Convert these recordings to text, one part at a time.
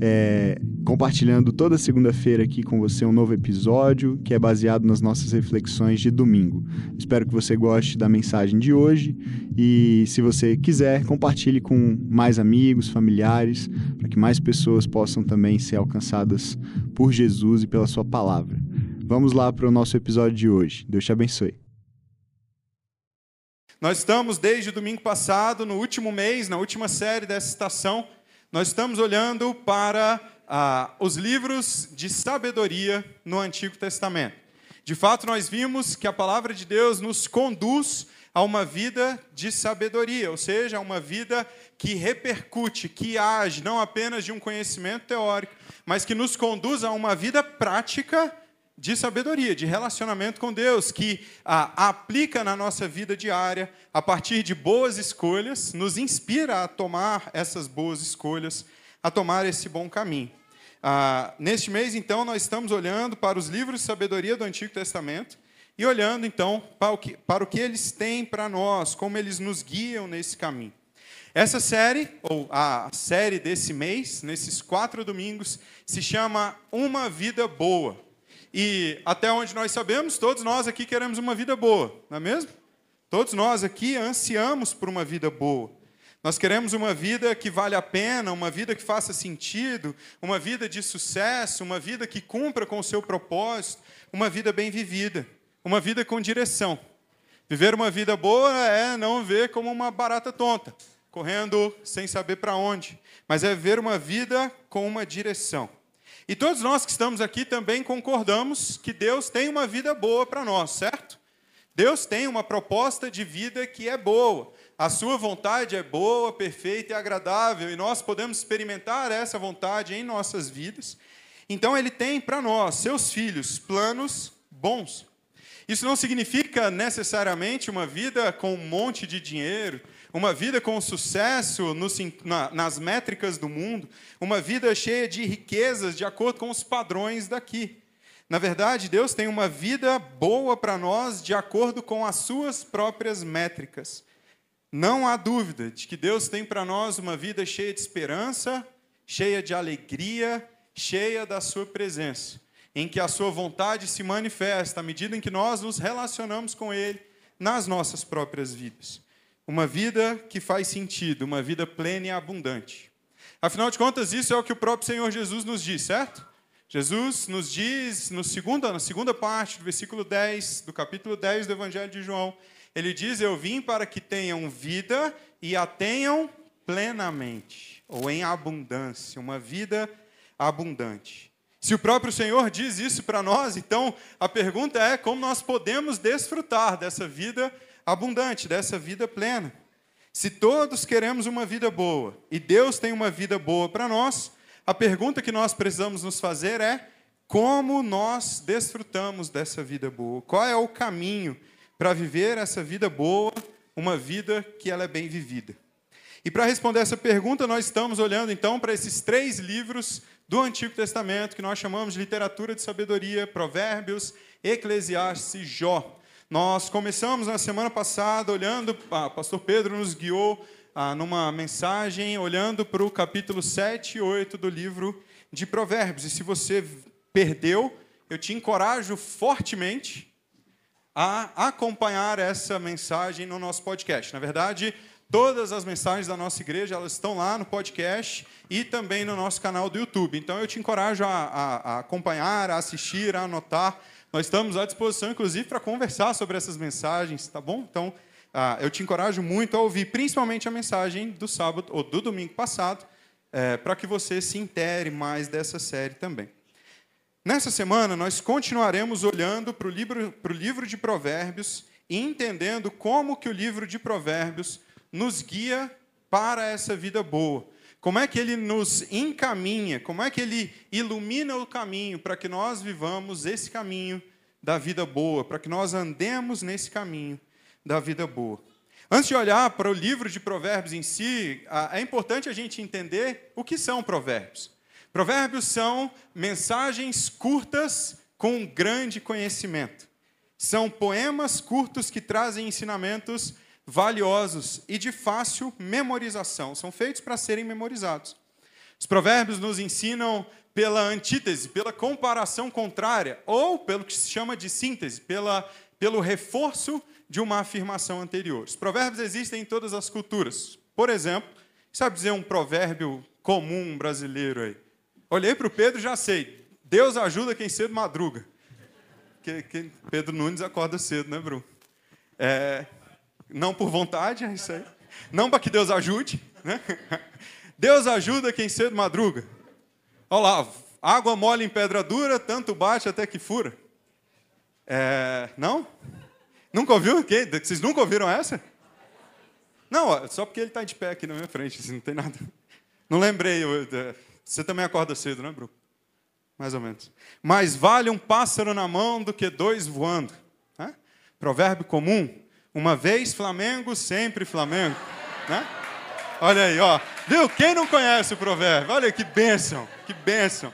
é, compartilhando toda segunda-feira aqui com você um novo episódio que é baseado nas nossas reflexões de domingo. Espero que você goste da mensagem de hoje e, se você quiser, compartilhe com mais amigos, familiares, para que mais pessoas possam também ser alcançadas por Jesus e pela Sua palavra. Vamos lá para o nosso episódio de hoje. Deus te abençoe. Nós estamos desde domingo passado, no último mês, na última série dessa estação, nós estamos olhando para ah, os livros de sabedoria no Antigo Testamento. De fato, nós vimos que a palavra de Deus nos conduz a uma vida de sabedoria, ou seja, a uma vida que repercute, que age, não apenas de um conhecimento teórico, mas que nos conduz a uma vida prática de sabedoria, de relacionamento com Deus, que ah, aplica na nossa vida diária, a partir de boas escolhas, nos inspira a tomar essas boas escolhas, a tomar esse bom caminho. Ah, neste mês, então, nós estamos olhando para os livros de sabedoria do Antigo Testamento e olhando, então, para o que, para o que eles têm para nós, como eles nos guiam nesse caminho. Essa série, ou a série desse mês, nesses quatro domingos, se chama Uma Vida Boa. E até onde nós sabemos, todos nós aqui queremos uma vida boa, não é mesmo? Todos nós aqui ansiamos por uma vida boa. Nós queremos uma vida que vale a pena, uma vida que faça sentido, uma vida de sucesso, uma vida que cumpra com o seu propósito, uma vida bem vivida, uma vida com direção. Viver uma vida boa é não ver como uma barata tonta, correndo sem saber para onde, mas é ver uma vida com uma direção. E todos nós que estamos aqui também concordamos que Deus tem uma vida boa para nós, certo? Deus tem uma proposta de vida que é boa. A sua vontade é boa, perfeita e agradável, e nós podemos experimentar essa vontade em nossas vidas. Então, Ele tem para nós, seus filhos, planos bons. Isso não significa necessariamente uma vida com um monte de dinheiro, uma vida com sucesso nas métricas do mundo, uma vida cheia de riquezas de acordo com os padrões daqui. Na verdade, Deus tem uma vida boa para nós de acordo com as suas próprias métricas. Não há dúvida de que Deus tem para nós uma vida cheia de esperança, cheia de alegria, cheia da Sua presença, em que a Sua vontade se manifesta à medida em que nós nos relacionamos com Ele nas nossas próprias vidas. Uma vida que faz sentido, uma vida plena e abundante. Afinal de contas, isso é o que o próprio Senhor Jesus nos diz, certo? Jesus nos diz, no segunda, na segunda parte do versículo 10, do capítulo 10 do Evangelho de João, ele diz: Eu vim para que tenham vida e a tenham plenamente, ou em abundância, uma vida abundante. Se o próprio Senhor diz isso para nós, então a pergunta é como nós podemos desfrutar dessa vida abundante, dessa vida plena. Se todos queremos uma vida boa e Deus tem uma vida boa para nós, a pergunta que nós precisamos nos fazer é como nós desfrutamos dessa vida boa? Qual é o caminho para viver essa vida boa, uma vida que ela é bem vivida. E para responder essa pergunta, nós estamos olhando então para esses três livros do Antigo Testamento que nós chamamos de literatura de sabedoria, Provérbios, Eclesiastes e Jó. Nós começamos na semana passada olhando, o pastor Pedro nos guiou ah, numa mensagem olhando para o capítulo 7 e 8 do livro de Provérbios. E se você perdeu, eu te encorajo fortemente a acompanhar essa mensagem no nosso podcast. Na verdade, todas as mensagens da nossa igreja elas estão lá no podcast e também no nosso canal do YouTube. Então eu te encorajo a, a, a acompanhar, a assistir, a anotar. Nós estamos à disposição, inclusive, para conversar sobre essas mensagens, tá bom? Então ah, eu te encorajo muito a ouvir, principalmente a mensagem do sábado ou do domingo passado, é, para que você se intere mais dessa série também. Nessa semana, nós continuaremos olhando para o livro, livro de Provérbios e entendendo como que o livro de Provérbios nos guia para essa vida boa. Como é que ele nos encaminha, como é que ele ilumina o caminho para que nós vivamos esse caminho da vida boa, para que nós andemos nesse caminho da vida boa. Antes de olhar para o livro de Provérbios em si, é importante a gente entender o que são provérbios. Provérbios são mensagens curtas com grande conhecimento. São poemas curtos que trazem ensinamentos valiosos e de fácil memorização. São feitos para serem memorizados. Os provérbios nos ensinam pela antítese, pela comparação contrária, ou pelo que se chama de síntese, pela, pelo reforço de uma afirmação anterior. Os provérbios existem em todas as culturas. Por exemplo, sabe dizer um provérbio comum brasileiro aí? Olhei para o Pedro já sei. Deus ajuda quem cedo madruga. Que, que Pedro Nunes acorda cedo, né, Bruno? É, não por vontade, é isso aí. Não para que Deus ajude. Né? Deus ajuda quem cedo madruga. Olha lá, água mole em pedra dura, tanto bate até que fura. É, não? Nunca ouviu? Vocês nunca ouviram essa? Não, só porque ele está de pé aqui na minha frente, assim, não tem nada. Não lembrei. Você também acorda cedo, né, Bruno? Mais ou menos. Mais vale um pássaro na mão do que dois voando. Né? Provérbio comum. Uma vez Flamengo, sempre Flamengo. Né? Olha aí, ó. Viu? Quem não conhece o provérbio? Olha que bênção, que bênção.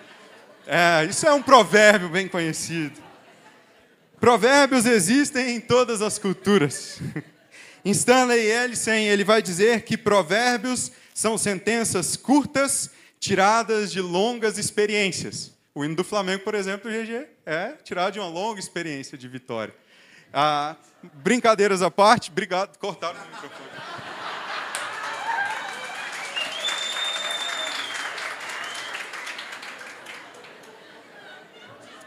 É, isso é um provérbio bem conhecido. Provérbios existem em todas as culturas. Stanley Ellison, ele vai dizer que provérbios são sentenças curtas tiradas de longas experiências. O hino do Flamengo, por exemplo, GG, é tirado de uma longa experiência de vitória. Ah, brincadeiras à parte, obrigado, cortaram o microfone.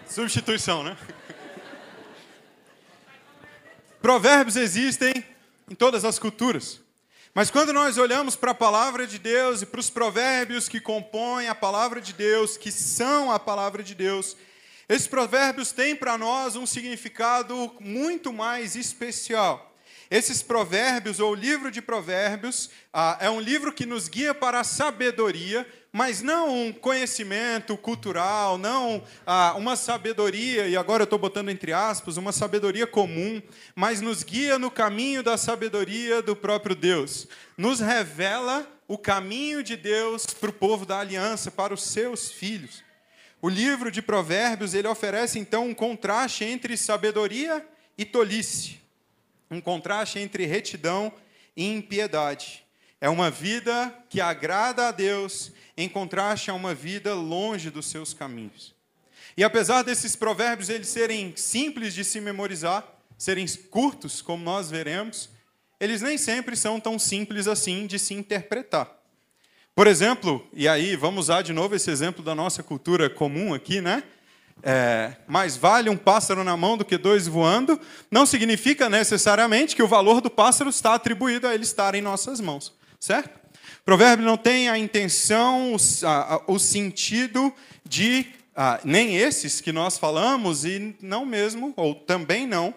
Substituição, né? Provérbios existem em todas as culturas. Mas quando nós olhamos para a palavra de Deus e para os provérbios que compõem a palavra de Deus, que são a palavra de Deus, esses provérbios têm para nós um significado muito mais especial. Esses provérbios, ou o livro de provérbios, ah, é um livro que nos guia para a sabedoria, mas não um conhecimento cultural, não ah, uma sabedoria, e agora eu estou botando entre aspas, uma sabedoria comum, mas nos guia no caminho da sabedoria do próprio Deus. Nos revela o caminho de Deus para o povo da aliança, para os seus filhos. O livro de Provérbios ele oferece então um contraste entre sabedoria e tolice um contraste entre retidão e impiedade. É uma vida que agrada a Deus, em contraste a uma vida longe dos seus caminhos. E apesar desses provérbios eles serem simples de se memorizar, serem curtos, como nós veremos, eles nem sempre são tão simples assim de se interpretar. Por exemplo, e aí vamos usar de novo esse exemplo da nossa cultura comum aqui, né? é, mais vale um pássaro na mão do que dois voando, não significa necessariamente que o valor do pássaro está atribuído a ele estar em nossas mãos, certo? O provérbio não tem a intenção, o, sentido de, nem esses que nós falamos, e não mesmo, ou também não,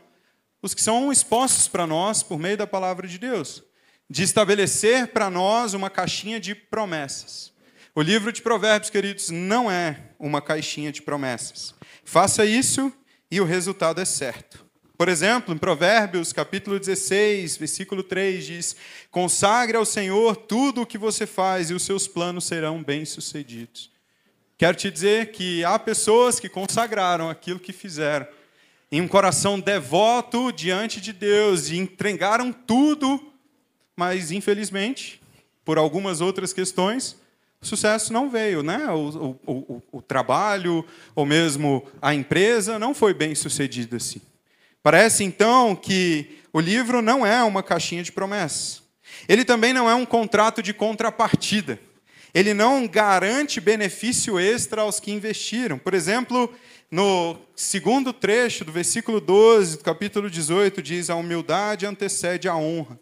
os que são expostos para nós por meio da palavra de Deus, de estabelecer para nós uma caixinha de promessas. O livro de Provérbios, queridos, não é uma caixinha de promessas. Faça isso e o resultado é certo. Por exemplo, em Provérbios, capítulo 16, versículo 3 diz: Consagre ao Senhor tudo o que você faz e os seus planos serão bem-sucedidos. Quero te dizer que há pessoas que consagraram aquilo que fizeram em um coração devoto diante de Deus e entregaram tudo, mas infelizmente, por algumas outras questões, sucesso não veio, né? O, o, o, o, trabalho, ou mesmo a empresa, não foi bem sucedido assim. Parece então que o livro não é uma caixinha de promessas. Ele também não é um contrato de contrapartida. Ele não garante benefício extra aos que investiram. Por exemplo, no segundo trecho do versículo 12 do capítulo 18, diz: A humildade antecede a honra.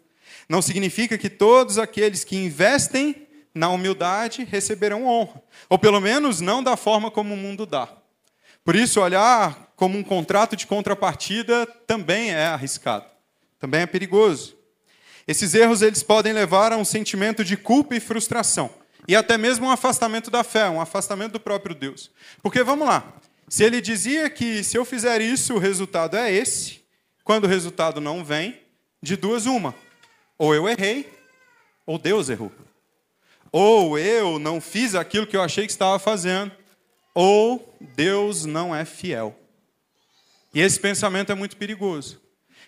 Não significa que todos aqueles que investem na humildade, receberão honra. Ou pelo menos não da forma como o mundo dá. Por isso, olhar como um contrato de contrapartida também é arriscado, também é perigoso. Esses erros eles podem levar a um sentimento de culpa e frustração, e até mesmo um afastamento da fé, um afastamento do próprio Deus. Porque vamos lá, se ele dizia que se eu fizer isso, o resultado é esse, quando o resultado não vem, de duas uma. Ou eu errei, ou Deus errou. Ou eu não fiz aquilo que eu achei que estava fazendo, ou Deus não é fiel. E esse pensamento é muito perigoso.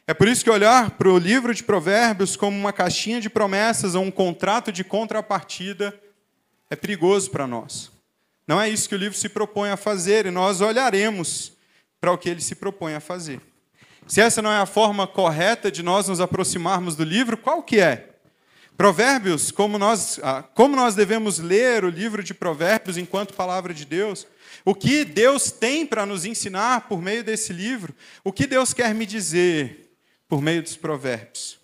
É por isso que olhar para o livro de Provérbios como uma caixinha de promessas ou um contrato de contrapartida é perigoso para nós. Não é isso que o livro se propõe a fazer, e nós olharemos para o que ele se propõe a fazer. Se essa não é a forma correta de nós nos aproximarmos do livro, qual que é? Provérbios, como nós, ah, como nós devemos ler o livro de Provérbios enquanto palavra de Deus? O que Deus tem para nos ensinar por meio desse livro? O que Deus quer me dizer? por meio dos provérbios?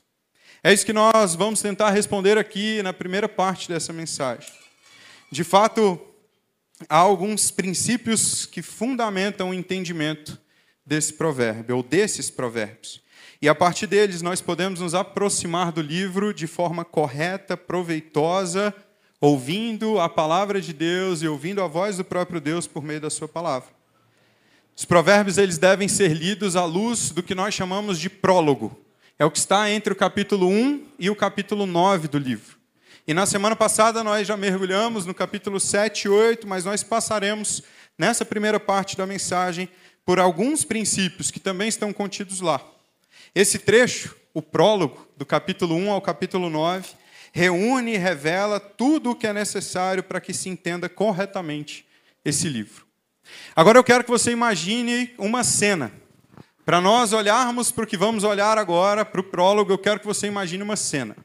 É isso que nós vamos tentar responder aqui na primeira parte dessa mensagem. De fato, há alguns princípios que fundamentam o entendimento desse provérbio, ou desses provérbios. E a partir deles nós podemos nos aproximar do livro de forma correta, proveitosa, ouvindo a palavra de Deus e ouvindo a voz do próprio Deus por meio da sua palavra. Os provérbios eles devem ser lidos à luz do que nós chamamos de prólogo. É o que está entre o capítulo 1 e o capítulo 9 do livro. E na semana passada nós já mergulhamos no capítulo 7 e 8, mas nós passaremos nessa primeira parte da mensagem por alguns princípios que também estão contidos lá. Esse trecho, o prólogo, do capítulo 1 ao capítulo 9, reúne e revela tudo o que é necessário para que se entenda corretamente esse livro. Agora eu quero que você imagine uma cena. Para nós olharmos para o que vamos olhar agora, para o prólogo, eu quero que você imagine uma cena.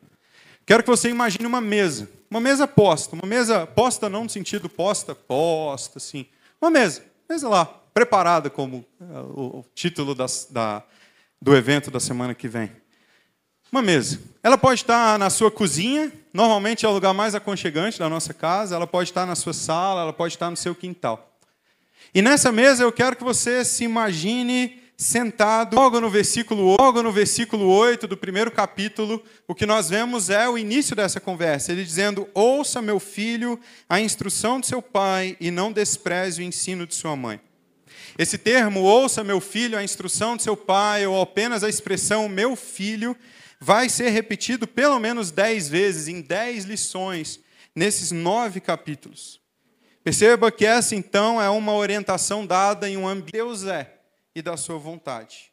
Quero que você imagine uma mesa. Uma mesa posta. Uma mesa posta não no sentido posta, posta, assim. Uma mesa. Mesa lá, preparada como uh, o título das, da, do evento da semana que vem. Uma mesa. Ela pode estar na sua cozinha, normalmente é o lugar mais aconchegante da nossa casa. Ela pode estar na sua sala, ela pode estar no seu quintal. E nessa mesa eu quero que você se imagine sentado, logo no versículo, logo no versículo 8 do primeiro capítulo, o que nós vemos é o início dessa conversa. Ele dizendo: Ouça, meu filho, a instrução de seu pai e não despreze o ensino de sua mãe. Esse termo, ouça, meu filho, a instrução de seu pai, ou apenas a expressão meu filho, vai ser repetido pelo menos dez vezes, em dez lições, nesses nove capítulos. Perceba que essa então é uma orientação dada em um ambiente Deus é e da sua vontade.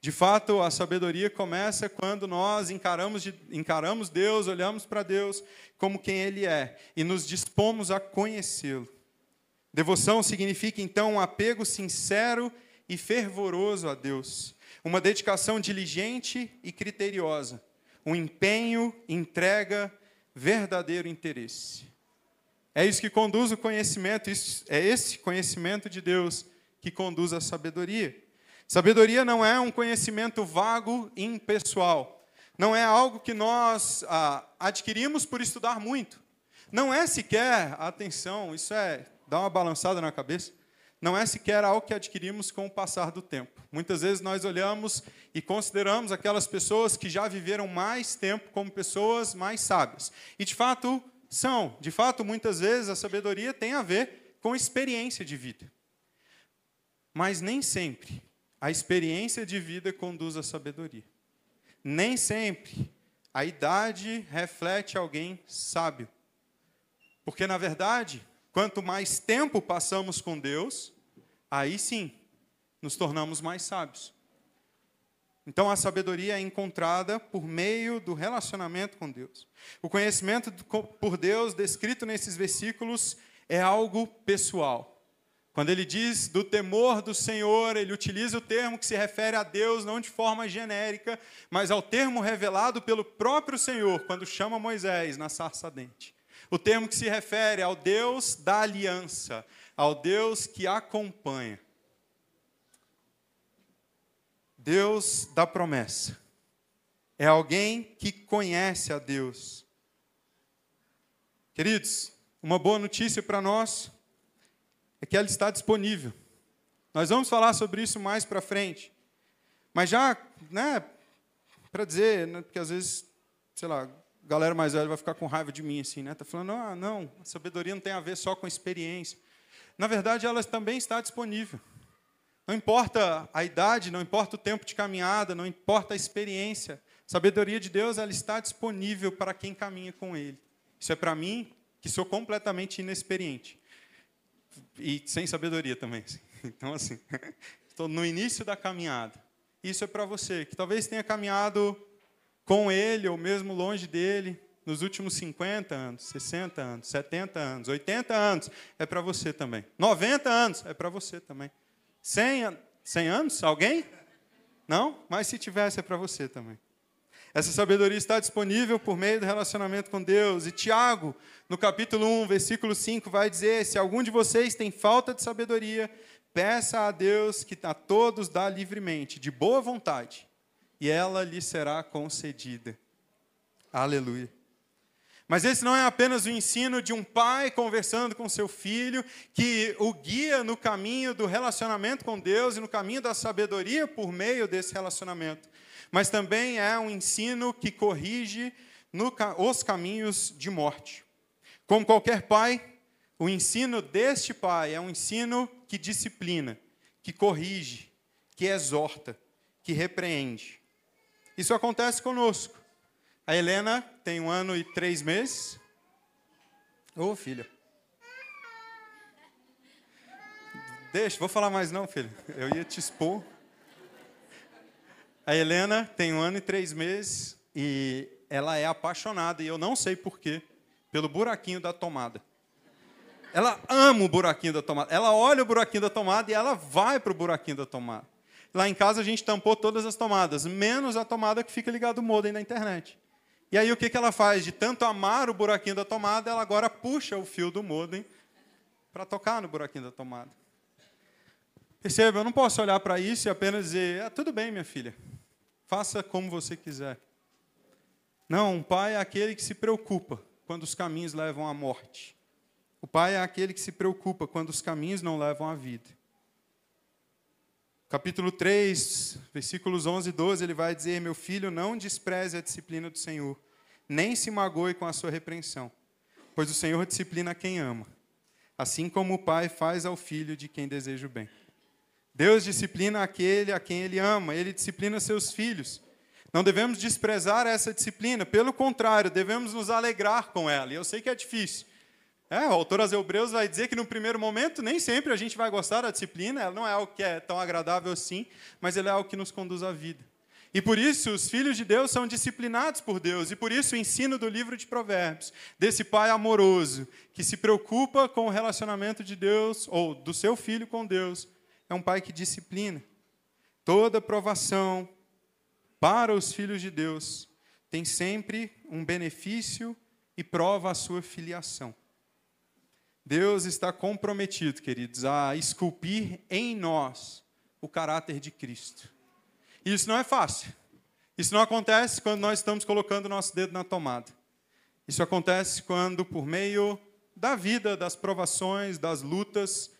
De fato, a sabedoria começa quando nós encaramos, de, encaramos Deus, olhamos para Deus como quem Ele é e nos dispomos a conhecê-lo. Devoção significa então um apego sincero e fervoroso a Deus, uma dedicação diligente e criteriosa, um empenho, entrega, verdadeiro interesse. É isso que conduz o conhecimento, é esse conhecimento de Deus que conduz a sabedoria. Sabedoria não é um conhecimento vago e impessoal. Não é algo que nós ah, adquirimos por estudar muito. Não é sequer, atenção, isso é, dá uma balançada na cabeça, não é sequer algo que adquirimos com o passar do tempo. Muitas vezes nós olhamos e consideramos aquelas pessoas que já viveram mais tempo como pessoas mais sábias. E, de fato, são. De fato, muitas vezes a sabedoria tem a ver com experiência de vida. Mas nem sempre a experiência de vida conduz à sabedoria. Nem sempre a idade reflete alguém sábio. Porque, na verdade, quanto mais tempo passamos com Deus, aí sim nos tornamos mais sábios. Então a sabedoria é encontrada por meio do relacionamento com Deus. O conhecimento por Deus descrito nesses versículos é algo pessoal. Quando ele diz do temor do Senhor, ele utiliza o termo que se refere a Deus não de forma genérica, mas ao termo revelado pelo próprio Senhor quando chama Moisés na sarça dente. O termo que se refere ao Deus da aliança, ao Deus que acompanha. Deus da promessa. É alguém que conhece a Deus. Queridos, uma boa notícia para nós é que ela está disponível. Nós vamos falar sobre isso mais para frente. Mas já, né, para dizer, né, porque às vezes, sei lá, a galera mais velha vai ficar com raiva de mim assim, né? Tá falando: "Ah, não, a sabedoria não tem a ver só com a experiência". Na verdade, ela também está disponível. Não importa a idade, não importa o tempo de caminhada, não importa a experiência, sabedoria de Deus ela está disponível para quem caminha com Ele. Isso é para mim, que sou completamente inexperiente. E sem sabedoria também. Então, assim, estou no início da caminhada. Isso é para você, que talvez tenha caminhado com Ele ou mesmo longe dele nos últimos 50 anos, 60 anos, 70 anos, 80 anos, é para você também. 90 anos, é para você também. 100, 100 anos? Alguém? Não? Mas se tivesse, é para você também. Essa sabedoria está disponível por meio do relacionamento com Deus. E Tiago, no capítulo 1, versículo 5, vai dizer: Se algum de vocês tem falta de sabedoria, peça a Deus que a todos dá livremente, de boa vontade, e ela lhe será concedida. Aleluia. Mas esse não é apenas o ensino de um pai conversando com seu filho, que o guia no caminho do relacionamento com Deus e no caminho da sabedoria por meio desse relacionamento mas também é um ensino que corrige no, os caminhos de morte. Como qualquer pai, o ensino deste pai é um ensino que disciplina, que corrige, que exorta, que repreende. Isso acontece conosco. A Helena tem um ano e três meses. Ô, oh, filha. Deixa, vou falar mais não, filha. Eu ia te expor. A Helena tem um ano e três meses e ela é apaixonada, e eu não sei porquê, pelo buraquinho da tomada. Ela ama o buraquinho da tomada. Ela olha o buraquinho da tomada e ela vai para o buraquinho da tomada. Lá em casa a gente tampou todas as tomadas, menos a tomada que fica ligada ao modem da internet. E aí o que, que ela faz? De tanto amar o buraquinho da tomada, ela agora puxa o fio do modem para tocar no buraquinho da tomada. Perceba, eu não posso olhar para isso e apenas dizer, ah, tudo bem, minha filha, faça como você quiser. Não, um pai é aquele que se preocupa quando os caminhos levam à morte. O pai é aquele que se preocupa quando os caminhos não levam à vida. Capítulo 3, versículos 11 e 12, ele vai dizer: Meu filho, não despreze a disciplina do Senhor, nem se magoe com a sua repreensão, pois o Senhor disciplina quem ama, assim como o pai faz ao filho de quem deseja o bem. Deus disciplina aquele a quem ele ama, ele disciplina seus filhos. Não devemos desprezar essa disciplina, pelo contrário, devemos nos alegrar com ela. E eu sei que é difícil. É, o autor aos Hebreus vai dizer que no primeiro momento nem sempre a gente vai gostar da disciplina, ela não é algo que é tão agradável assim, mas ela é algo que nos conduz à vida. E por isso os filhos de Deus são disciplinados por Deus, e por isso o ensino do livro de Provérbios, desse pai amoroso, que se preocupa com o relacionamento de Deus, ou do seu filho com Deus, é um pai que disciplina. Toda provação para os filhos de Deus tem sempre um benefício e prova a sua filiação. Deus está comprometido, queridos, a esculpir em nós o caráter de Cristo. E isso não é fácil. Isso não acontece quando nós estamos colocando o nosso dedo na tomada. Isso acontece quando, por meio da vida, das provações, das lutas,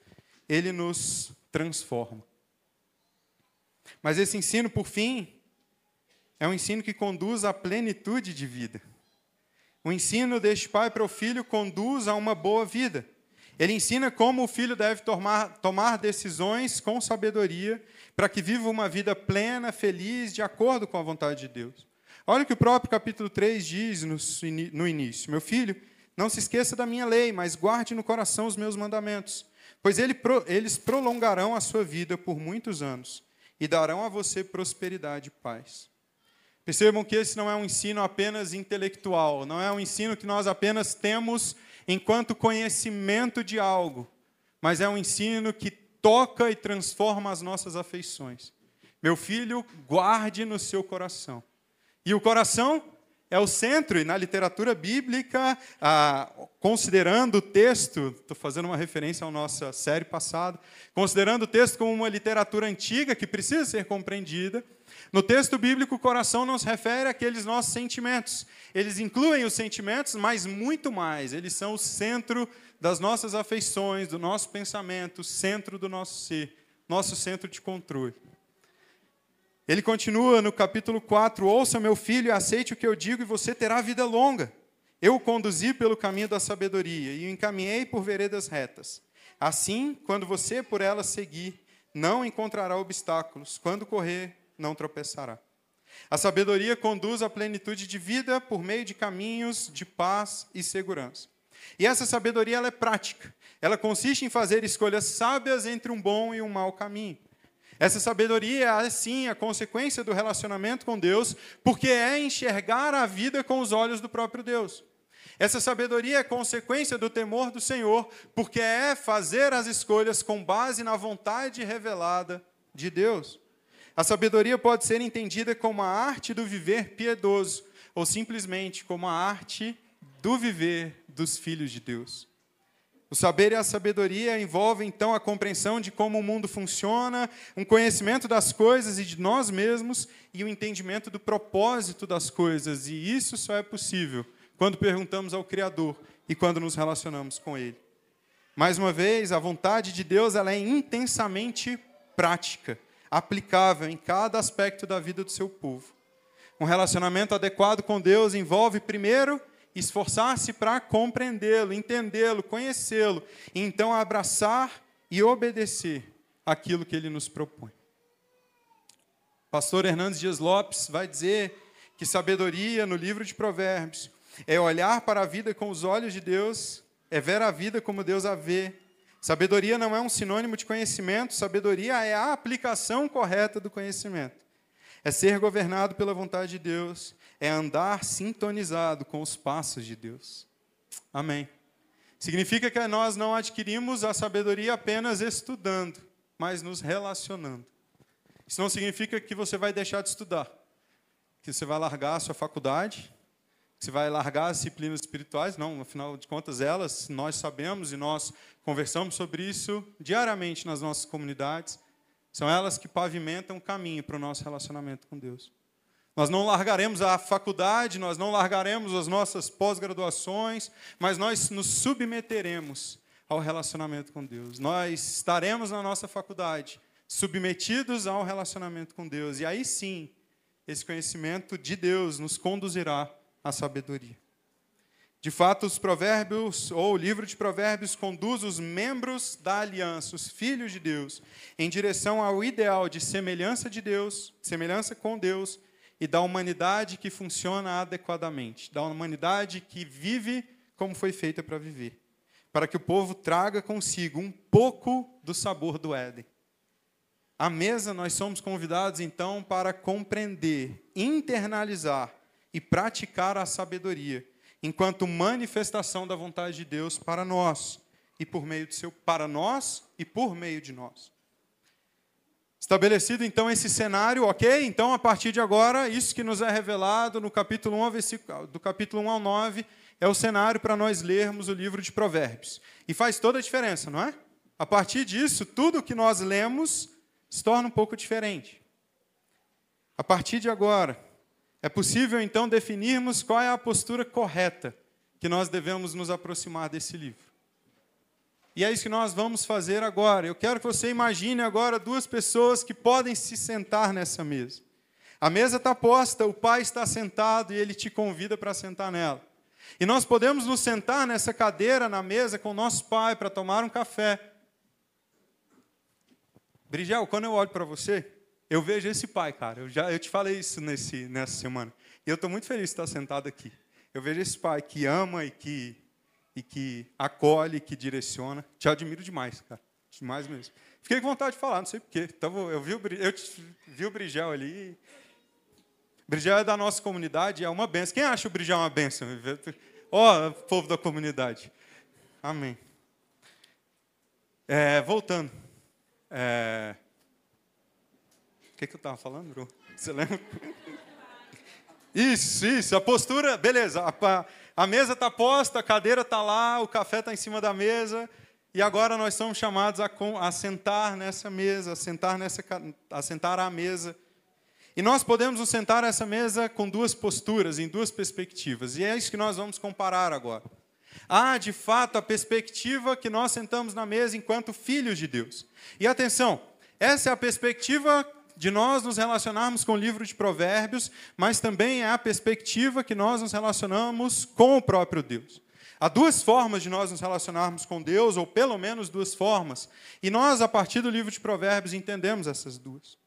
Ele nos transforma. Mas esse ensino, por fim, é um ensino que conduz à plenitude de vida. O ensino deste pai para o filho conduz a uma boa vida. Ele ensina como o filho deve tomar, tomar decisões com sabedoria para que viva uma vida plena, feliz, de acordo com a vontade de Deus. Olha o que o próprio capítulo 3 diz no, no início: Meu filho, não se esqueça da minha lei, mas guarde no coração os meus mandamentos Pois ele, eles prolongarão a sua vida por muitos anos e darão a você prosperidade e paz. Percebam que esse não é um ensino apenas intelectual, não é um ensino que nós apenas temos enquanto conhecimento de algo, mas é um ensino que toca e transforma as nossas afeições. Meu filho, guarde no seu coração. E o coração é o centro, e na literatura bíblica, ah, considerando o texto, estou fazendo uma referência à nossa série passada, considerando o texto como uma literatura antiga que precisa ser compreendida, no texto bíblico, o coração não se refere àqueles nossos sentimentos. Eles incluem os sentimentos, mas muito mais. Eles são o centro das nossas afeições, do nosso pensamento, o centro do nosso ser, nosso centro de controle. Ele continua no capítulo 4: Ouça, meu filho, aceite o que eu digo, e você terá vida longa. Eu o conduzi pelo caminho da sabedoria e o encaminhei por veredas retas. Assim, quando você por elas seguir, não encontrará obstáculos. Quando correr, não tropeçará. A sabedoria conduz à plenitude de vida por meio de caminhos de paz e segurança. E essa sabedoria ela é prática. Ela consiste em fazer escolhas sábias entre um bom e um mau caminho. Essa sabedoria é, sim, a consequência do relacionamento com Deus, porque é enxergar a vida com os olhos do próprio Deus. Essa sabedoria é consequência do temor do Senhor, porque é fazer as escolhas com base na vontade revelada de Deus. A sabedoria pode ser entendida como a arte do viver piedoso, ou simplesmente como a arte do viver dos filhos de Deus. O saber e a sabedoria envolvem então a compreensão de como o mundo funciona, um conhecimento das coisas e de nós mesmos e o entendimento do propósito das coisas. E isso só é possível quando perguntamos ao Criador e quando nos relacionamos com Ele. Mais uma vez, a vontade de Deus ela é intensamente prática, aplicável em cada aspecto da vida do seu povo. Um relacionamento adequado com Deus envolve, primeiro, esforçar-se para compreendê-lo, entendê-lo, conhecê-lo, e então abraçar e obedecer aquilo que ele nos propõe. Pastor Hernandes Dias Lopes vai dizer que sabedoria no livro de Provérbios é olhar para a vida com os olhos de Deus, é ver a vida como Deus a vê. Sabedoria não é um sinônimo de conhecimento, sabedoria é a aplicação correta do conhecimento. É ser governado pela vontade de Deus, é andar sintonizado com os passos de Deus. Amém. Significa que nós não adquirimos a sabedoria apenas estudando, mas nos relacionando. Isso não significa que você vai deixar de estudar, que você vai largar a sua faculdade, que você vai largar as disciplinas espirituais. Não, afinal de contas, elas nós sabemos e nós conversamos sobre isso diariamente nas nossas comunidades. São elas que pavimentam o caminho para o nosso relacionamento com Deus. Nós não largaremos a faculdade, nós não largaremos as nossas pós-graduações, mas nós nos submeteremos ao relacionamento com Deus. Nós estaremos na nossa faculdade submetidos ao relacionamento com Deus. E aí sim, esse conhecimento de Deus nos conduzirá à sabedoria. De fato, os provérbios, ou o livro de provérbios, conduz os membros da aliança, os filhos de Deus, em direção ao ideal de semelhança de Deus, semelhança com Deus, e da humanidade que funciona adequadamente, da humanidade que vive como foi feita para viver, para que o povo traga consigo um pouco do sabor do Éden. À mesa, nós somos convidados, então, para compreender, internalizar e praticar a sabedoria enquanto manifestação da vontade de Deus para nós e por meio de seu para nós e por meio de nós. Estabelecido então esse cenário, ok? Então, a partir de agora, isso que nos é revelado no capítulo 1, versículo, do capítulo 1 ao 9, é o cenário para nós lermos o livro de Provérbios. E faz toda a diferença, não é? A partir disso, tudo que nós lemos se torna um pouco diferente. A partir de agora, é possível então definirmos qual é a postura correta que nós devemos nos aproximar desse livro. E é isso que nós vamos fazer agora. Eu quero que você imagine agora duas pessoas que podem se sentar nessa mesa. A mesa está posta, o pai está sentado e ele te convida para sentar nela. E nós podemos nos sentar nessa cadeira na mesa com o nosso pai para tomar um café. Brigel, quando eu olho para você, eu vejo esse pai, cara. Eu já eu te falei isso nesse, nessa semana. E eu estou muito feliz de estar sentado aqui. Eu vejo esse pai que ama e que, e que acolhe, que direciona. Te admiro demais, cara. Demais mesmo. Fiquei com vontade de falar, não sei porquê. Então, eu vi o, eu vi o Brigel ali. Brigel é da nossa comunidade, é uma benção. Quem acha o Brigel uma benção? Ó, oh, povo da comunidade. Amém. É, voltando. É, que, que eu estava falando, Bru? Você lembra? Isso, isso, a postura, beleza. A, a mesa está posta, a cadeira está lá, o café está em cima da mesa, e agora nós somos chamados a, a sentar nessa mesa, a sentar, nessa, a sentar à mesa. E nós podemos nos sentar nessa mesa com duas posturas, em duas perspectivas, e é isso que nós vamos comparar agora. Há, de fato, a perspectiva que nós sentamos na mesa enquanto filhos de Deus. E atenção, essa é a perspectiva de nós nos relacionarmos com o livro de Provérbios, mas também é a perspectiva que nós nos relacionamos com o próprio Deus. Há duas formas de nós nos relacionarmos com Deus, ou pelo menos duas formas, e nós, a partir do livro de Provérbios, entendemos essas duas.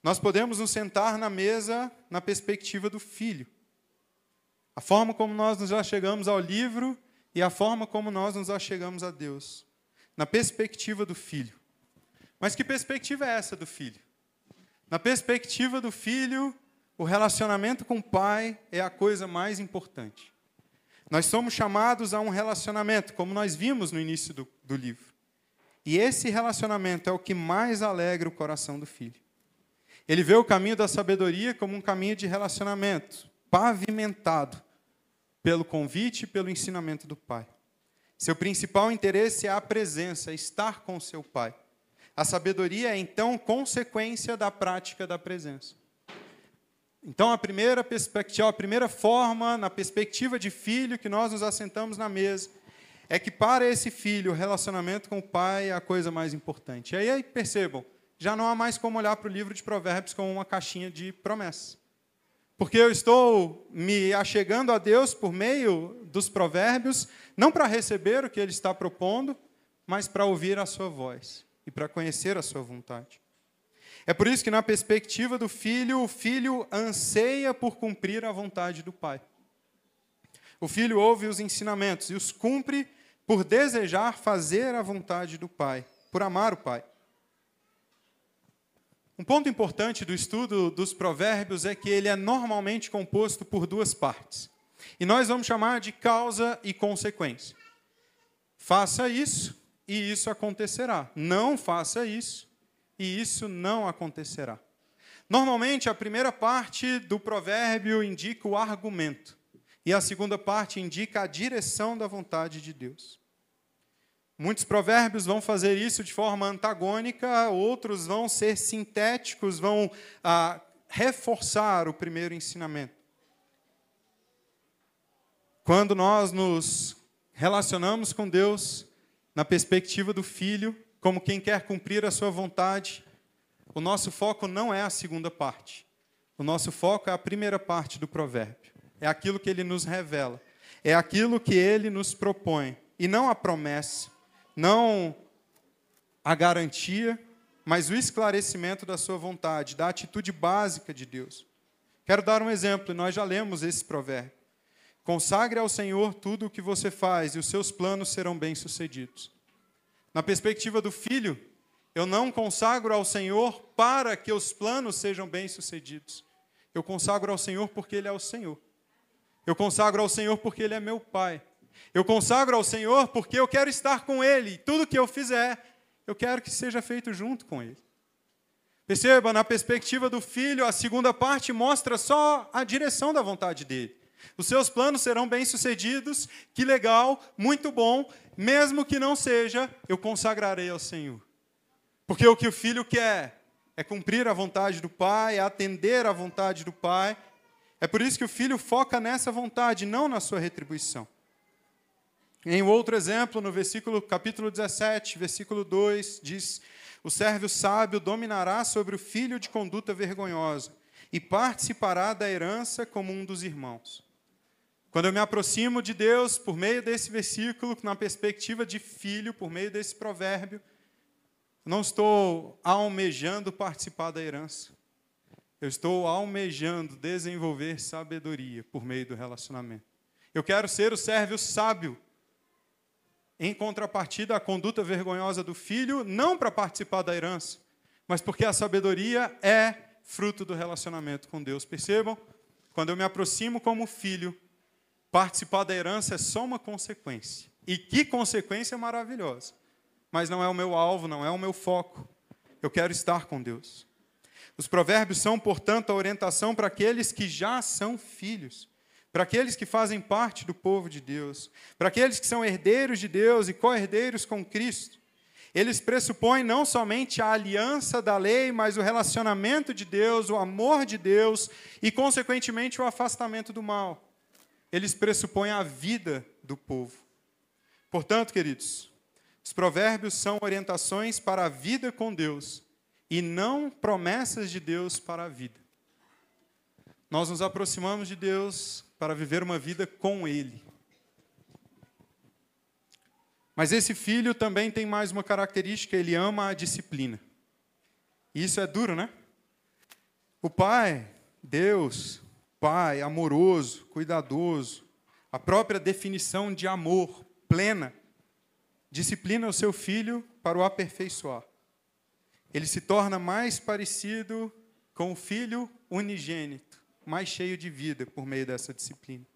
nós podemos nos sentar na mesa na perspectiva do filho. A forma como nós nos achegamos ao livro e a forma como nós nos achegamos a Deus. Na perspectiva do filho. Mas que perspectiva é essa do filho? Na perspectiva do filho, o relacionamento com o pai é a coisa mais importante. Nós somos chamados a um relacionamento, como nós vimos no início do, do livro. E esse relacionamento é o que mais alegra o coração do filho. Ele vê o caminho da sabedoria como um caminho de relacionamento, pavimentado pelo convite e pelo ensinamento do pai. Seu principal interesse é a presença, estar com seu pai. A sabedoria é então consequência da prática da presença. Então, a primeira perspectiva, a primeira forma, na perspectiva de filho, que nós nos assentamos na mesa, é que para esse filho o relacionamento com o pai é a coisa mais importante. E aí percebam, já não há mais como olhar para o livro de Provérbios como uma caixinha de promessas. Porque eu estou me achegando a Deus por meio dos provérbios, não para receber o que Ele está propondo, mas para ouvir a Sua voz e para conhecer a Sua vontade. É por isso que, na perspectiva do filho, o filho anseia por cumprir a vontade do pai. O filho ouve os ensinamentos e os cumpre por desejar fazer a vontade do pai, por amar o pai. Um ponto importante do estudo dos provérbios é que ele é normalmente composto por duas partes. E nós vamos chamar de causa e consequência. Faça isso e isso acontecerá. Não faça isso e isso não acontecerá. Normalmente, a primeira parte do provérbio indica o argumento, e a segunda parte indica a direção da vontade de Deus. Muitos provérbios vão fazer isso de forma antagônica, outros vão ser sintéticos, vão ah, reforçar o primeiro ensinamento. Quando nós nos relacionamos com Deus na perspectiva do Filho, como quem quer cumprir a sua vontade, o nosso foco não é a segunda parte. O nosso foco é a primeira parte do provérbio. É aquilo que ele nos revela. É aquilo que ele nos propõe. E não a promessa, não a garantia, mas o esclarecimento da sua vontade, da atitude básica de Deus. Quero dar um exemplo, nós já lemos esse provérbio. Consagre ao Senhor tudo o que você faz e os seus planos serão bem-sucedidos. Na perspectiva do filho, eu não consagro ao Senhor para que os planos sejam bem-sucedidos. Eu consagro ao Senhor porque Ele é o Senhor. Eu consagro ao Senhor porque Ele é meu Pai. Eu consagro ao Senhor porque eu quero estar com Ele. Tudo que eu fizer, eu quero que seja feito junto com Ele. Perceba, na perspectiva do filho, a segunda parte mostra só a direção da vontade dele. Os seus planos serão bem-sucedidos, que legal, muito bom, mesmo que não seja, eu consagrarei ao Senhor. Porque o que o filho quer é cumprir a vontade do pai, é atender à vontade do pai. É por isso que o filho foca nessa vontade, não na sua retribuição. Em outro exemplo, no versículo capítulo 17, versículo 2, diz: O servo sábio dominará sobre o filho de conduta vergonhosa e participará da herança como um dos irmãos. Quando eu me aproximo de Deus por meio desse versículo, na perspectiva de filho, por meio desse provérbio, não estou almejando participar da herança. Eu estou almejando desenvolver sabedoria por meio do relacionamento. Eu quero ser o servo sábio em contrapartida à conduta vergonhosa do filho, não para participar da herança, mas porque a sabedoria é fruto do relacionamento com Deus. Percebam? Quando eu me aproximo como filho, participar da herança é só uma consequência. E que consequência maravilhosa. Mas não é o meu alvo, não é o meu foco. Eu quero estar com Deus. Os provérbios são, portanto, a orientação para aqueles que já são filhos para aqueles que fazem parte do povo de Deus, para aqueles que são herdeiros de Deus e co-herdeiros com Cristo. Eles pressupõem não somente a aliança da lei, mas o relacionamento de Deus, o amor de Deus e, consequentemente, o afastamento do mal. Eles pressupõem a vida do povo. Portanto, queridos, os provérbios são orientações para a vida com Deus e não promessas de Deus para a vida. Nós nos aproximamos de Deus para viver uma vida com Ele. Mas esse filho também tem mais uma característica: ele ama a disciplina. E isso é duro, né? O pai, Deus, pai amoroso, cuidadoso, a própria definição de amor plena, disciplina o seu filho para o aperfeiçoar. Ele se torna mais parecido com o filho unigênito, mais cheio de vida por meio dessa disciplina.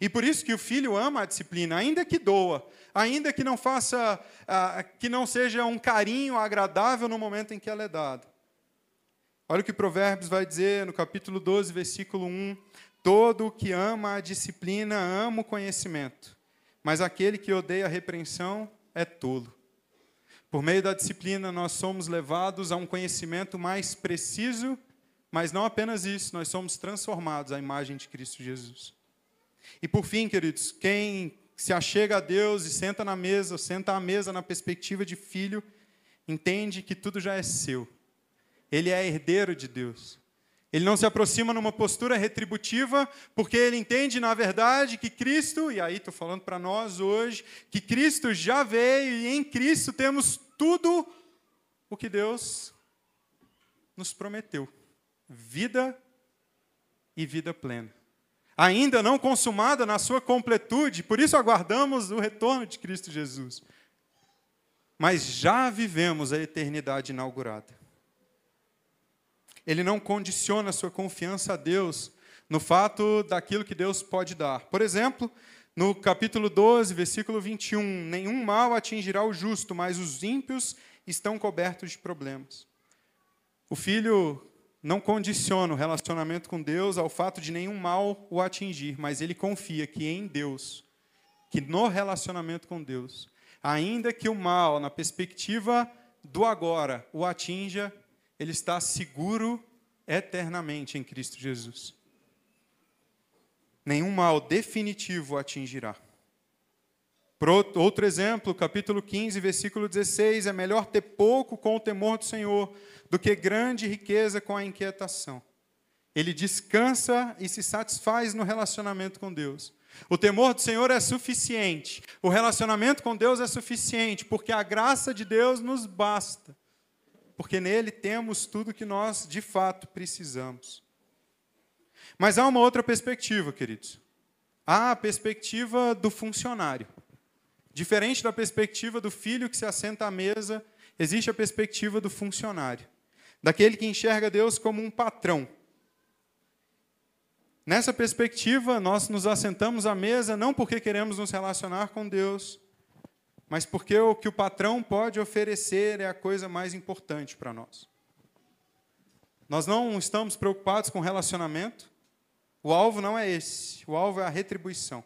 E por isso que o filho ama a disciplina, ainda que doa, ainda que não faça, ah, que não seja um carinho agradável no momento em que ela é dada. Olha o que Provérbios vai dizer no capítulo 12, versículo 1: Todo o que ama a disciplina ama o conhecimento, mas aquele que odeia a repreensão é tolo. Por meio da disciplina, nós somos levados a um conhecimento mais preciso, mas não apenas isso, nós somos transformados à imagem de Cristo Jesus. E por fim, queridos, quem se achega a Deus e senta na mesa, senta à mesa na perspectiva de filho, entende que tudo já é seu. Ele é herdeiro de Deus. Ele não se aproxima numa postura retributiva, porque ele entende, na verdade, que Cristo, e aí estou falando para nós hoje, que Cristo já veio e em Cristo temos tudo o que Deus nos prometeu: vida e vida plena ainda não consumada na sua completude, por isso aguardamos o retorno de Cristo Jesus. Mas já vivemos a eternidade inaugurada. Ele não condiciona a sua confiança a Deus no fato daquilo que Deus pode dar. Por exemplo, no capítulo 12, versículo 21, nenhum mal atingirá o justo, mas os ímpios estão cobertos de problemas. O filho não condiciona o relacionamento com Deus ao fato de nenhum mal o atingir, mas ele confia que em Deus, que no relacionamento com Deus, ainda que o mal, na perspectiva do agora, o atinja, ele está seguro eternamente em Cristo Jesus. Nenhum mal definitivo atingirá. Outro exemplo, capítulo 15, versículo 16: é melhor ter pouco com o temor do Senhor do que grande riqueza com a inquietação. Ele descansa e se satisfaz no relacionamento com Deus. O temor do Senhor é suficiente, o relacionamento com Deus é suficiente, porque a graça de Deus nos basta, porque nele temos tudo que nós de fato precisamos. Mas há uma outra perspectiva, queridos. Há a perspectiva do funcionário. Diferente da perspectiva do filho que se assenta à mesa, existe a perspectiva do funcionário, daquele que enxerga Deus como um patrão. Nessa perspectiva, nós nos assentamos à mesa não porque queremos nos relacionar com Deus, mas porque o que o patrão pode oferecer é a coisa mais importante para nós. Nós não estamos preocupados com relacionamento, o alvo não é esse, o alvo é a retribuição.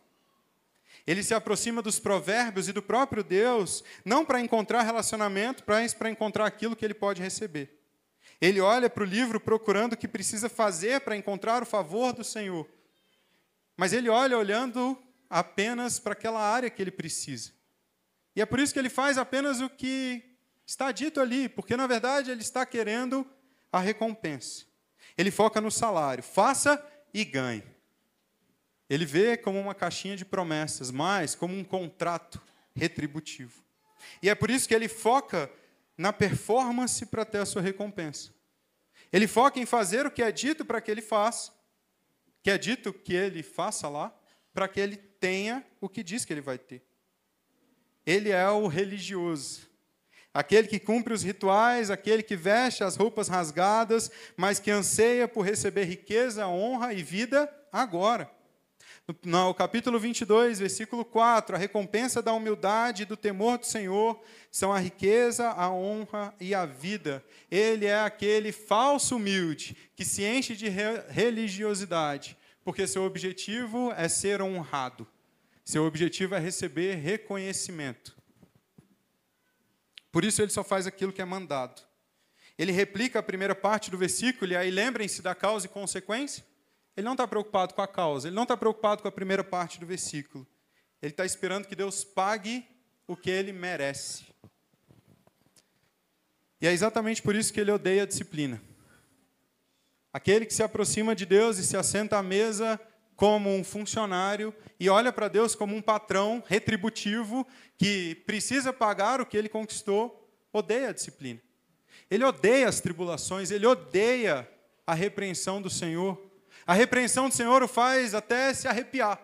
Ele se aproxima dos provérbios e do próprio Deus, não para encontrar relacionamento, mas para encontrar aquilo que ele pode receber. Ele olha para o livro procurando o que precisa fazer para encontrar o favor do Senhor. Mas ele olha olhando apenas para aquela área que ele precisa. E é por isso que ele faz apenas o que está dito ali, porque na verdade ele está querendo a recompensa. Ele foca no salário. Faça e ganhe. Ele vê como uma caixinha de promessas, mas como um contrato retributivo. E é por isso que ele foca na performance para ter a sua recompensa. Ele foca em fazer o que é dito para que ele faça, que é dito que ele faça lá, para que ele tenha o que diz que ele vai ter. Ele é o religioso, aquele que cumpre os rituais, aquele que veste as roupas rasgadas, mas que anseia por receber riqueza, honra e vida agora. No capítulo 22, versículo 4, a recompensa da humildade e do temor do Senhor são a riqueza, a honra e a vida. Ele é aquele falso humilde que se enche de religiosidade, porque seu objetivo é ser honrado. Seu objetivo é receber reconhecimento. Por isso ele só faz aquilo que é mandado. Ele replica a primeira parte do versículo, e aí lembrem-se da causa e consequência. Ele não está preocupado com a causa, ele não está preocupado com a primeira parte do versículo. Ele está esperando que Deus pague o que ele merece. E é exatamente por isso que ele odeia a disciplina. Aquele que se aproxima de Deus e se assenta à mesa como um funcionário e olha para Deus como um patrão retributivo que precisa pagar o que ele conquistou, odeia a disciplina. Ele odeia as tribulações, ele odeia a repreensão do Senhor. A repreensão do Senhor o faz até se arrepiar.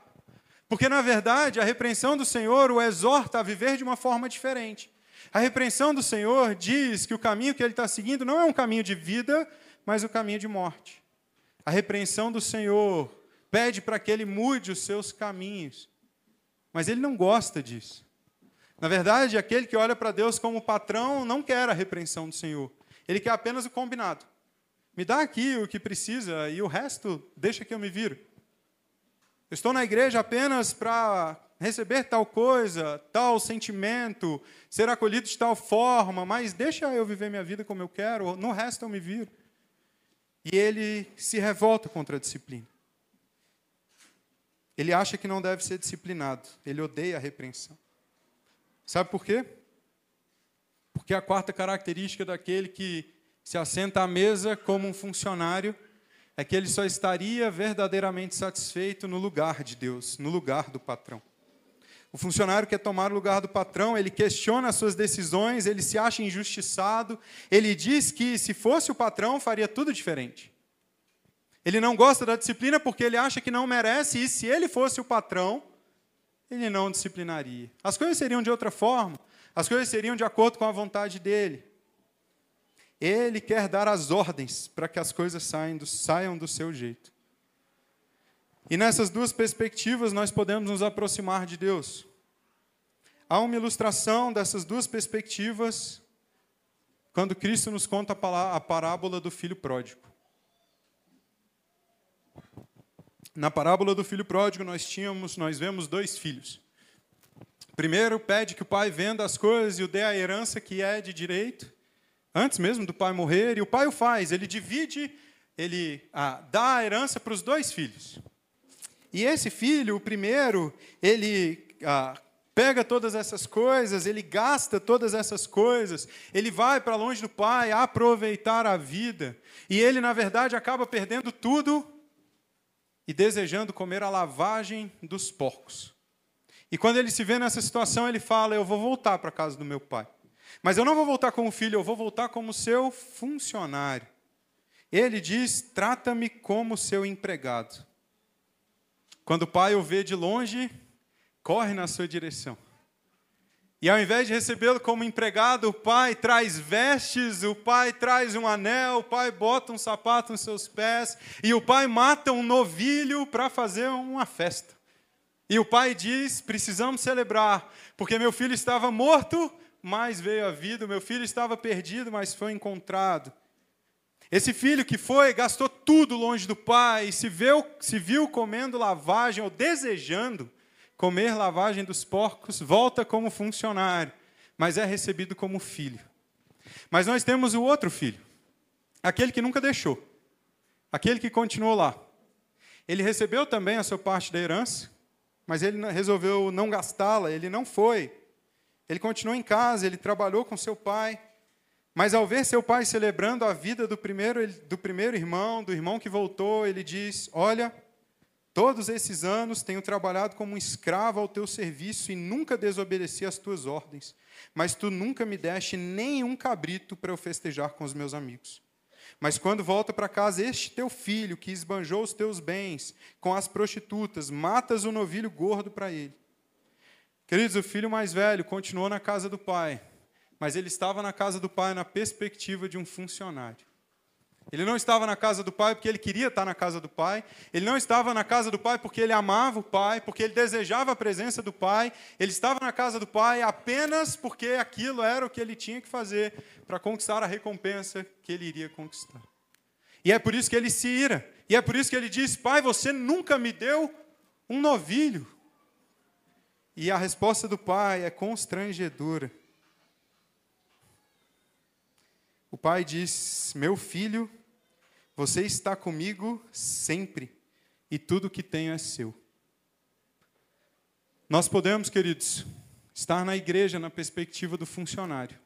Porque, na verdade, a repreensão do Senhor o exorta a viver de uma forma diferente. A repreensão do Senhor diz que o caminho que ele está seguindo não é um caminho de vida, mas o um caminho de morte. A repreensão do Senhor pede para que ele mude os seus caminhos, mas ele não gosta disso. Na verdade, aquele que olha para Deus como patrão não quer a repreensão do Senhor, ele quer apenas o combinado. Me dá aqui o que precisa e o resto deixa que eu me viro. Eu estou na igreja apenas para receber tal coisa, tal sentimento, ser acolhido de tal forma, mas deixa eu viver minha vida como eu quero, no resto eu me viro. E ele se revolta contra a disciplina. Ele acha que não deve ser disciplinado, ele odeia a repreensão. Sabe por quê? Porque a quarta característica daquele que se assenta à mesa como um funcionário é que ele só estaria verdadeiramente satisfeito no lugar de Deus, no lugar do patrão. O funcionário quer tomar o lugar do patrão, ele questiona as suas decisões, ele se acha injustiçado, ele diz que se fosse o patrão faria tudo diferente. Ele não gosta da disciplina porque ele acha que não merece, e se ele fosse o patrão, ele não disciplinaria. As coisas seriam de outra forma, as coisas seriam de acordo com a vontade dele. Ele quer dar as ordens para que as coisas saiam do, saiam do seu jeito. E nessas duas perspectivas nós podemos nos aproximar de Deus. Há uma ilustração dessas duas perspectivas quando Cristo nos conta a parábola do filho pródigo. Na parábola do filho pródigo nós tínhamos, nós vemos dois filhos. Primeiro pede que o pai venda as coisas e o dê a herança que é de direito, antes mesmo do pai morrer, e o pai o faz, ele divide, ele ah, dá a herança para os dois filhos. E esse filho, o primeiro, ele ah, pega todas essas coisas, ele gasta todas essas coisas, ele vai para longe do pai aproveitar a vida, e ele, na verdade, acaba perdendo tudo e desejando comer a lavagem dos porcos. E quando ele se vê nessa situação, ele fala: Eu vou voltar para a casa do meu pai. Mas eu não vou voltar como filho, eu vou voltar como seu funcionário. Ele diz: Trata-me como seu empregado. Quando o pai o vê de longe, corre na sua direção. E ao invés de recebê-lo como empregado, o pai traz vestes, o pai traz um anel, o pai bota um sapato nos seus pés, e o pai mata um novilho para fazer uma festa. E o pai diz: precisamos celebrar, porque meu filho estava morto, mas veio à vida, meu filho estava perdido, mas foi encontrado. Esse filho que foi, gastou tudo longe do pai, se viu, se viu comendo lavagem ou desejando comer lavagem dos porcos, volta como funcionário, mas é recebido como filho. Mas nós temos o outro filho, aquele que nunca deixou, aquele que continuou lá. Ele recebeu também a sua parte da herança, mas ele resolveu não gastá-la, ele não foi. Ele continuou em casa, ele trabalhou com seu pai. Mas ao ver seu pai celebrando a vida do primeiro, do primeiro irmão, do irmão que voltou, ele diz: Olha, todos esses anos tenho trabalhado como um escravo ao teu serviço e nunca desobedeci às tuas ordens, mas tu nunca me deste nem um cabrito para eu festejar com os meus amigos. Mas quando volta para casa este teu filho, que esbanjou os teus bens com as prostitutas, matas o novilho gordo para ele. Queridos, o filho mais velho continuou na casa do pai, mas ele estava na casa do pai na perspectiva de um funcionário. Ele não estava na casa do pai porque ele queria estar na casa do pai. Ele não estava na casa do pai porque ele amava o pai, porque ele desejava a presença do pai. Ele estava na casa do pai apenas porque aquilo era o que ele tinha que fazer para conquistar a recompensa que ele iria conquistar. E é por isso que ele se ira. E é por isso que ele diz: Pai, você nunca me deu um novilho. E a resposta do pai é constrangedora. O pai diz: Meu filho, você está comigo sempre, e tudo que tenho é seu. Nós podemos, queridos, estar na igreja na perspectiva do funcionário.